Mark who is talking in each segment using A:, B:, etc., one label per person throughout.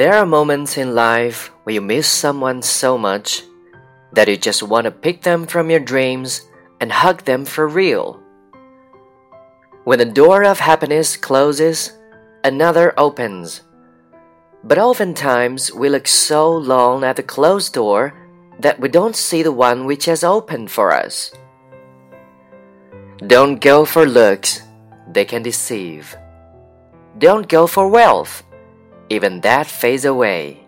A: There are moments in life where you miss someone so much that you just want to pick them from your dreams and hug them for real. When the door of happiness closes, another opens. But oftentimes we look so long at the closed door that we don't see the one which has opened for us. Don't go for looks, they can deceive. Don't go for wealth, even that fades away.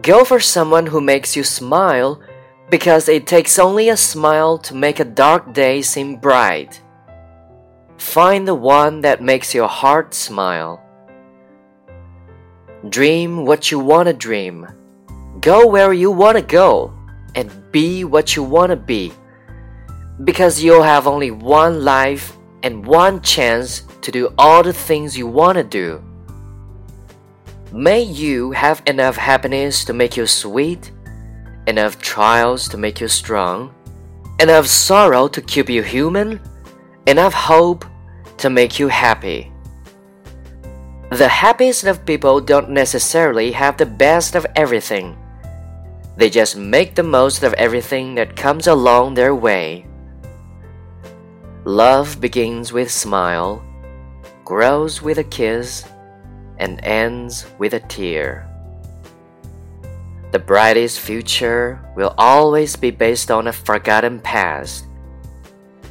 A: Go for someone who makes you smile because it takes only a smile to make a dark day seem bright. Find the one that makes your heart smile. Dream what you want to dream. Go where you want to go and be what you want to be. Because you'll have only one life and one chance to do all the things you want to do. May you have enough happiness to make you sweet, enough trials to make you strong, enough sorrow to keep you human, enough hope to make you happy. The happiest of people don't necessarily have the best of everything. They just make the most of everything that comes along their way. Love begins with a smile, grows with a kiss, and ends with a tear. The brightest future will always be based on a forgotten past.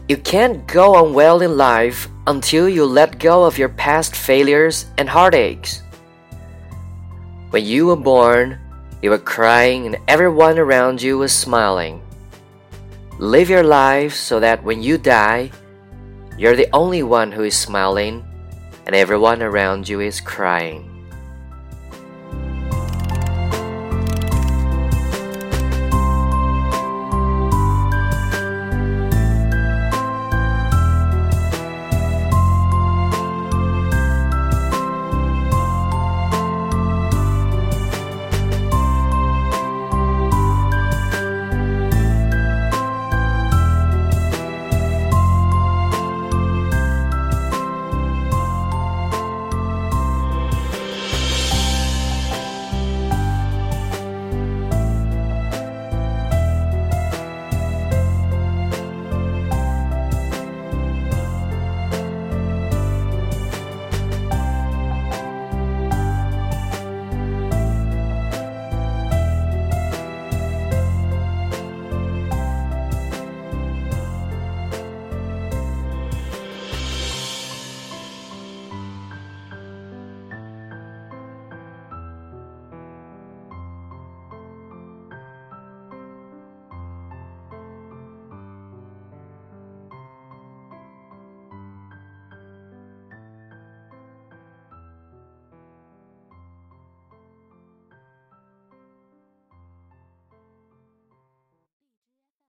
A: You can't go on well in life until you let go of your past failures and heartaches. When you were born, you were crying and everyone around you was smiling. Live your life so that when you die, you're the only one who is smiling and everyone around you is crying.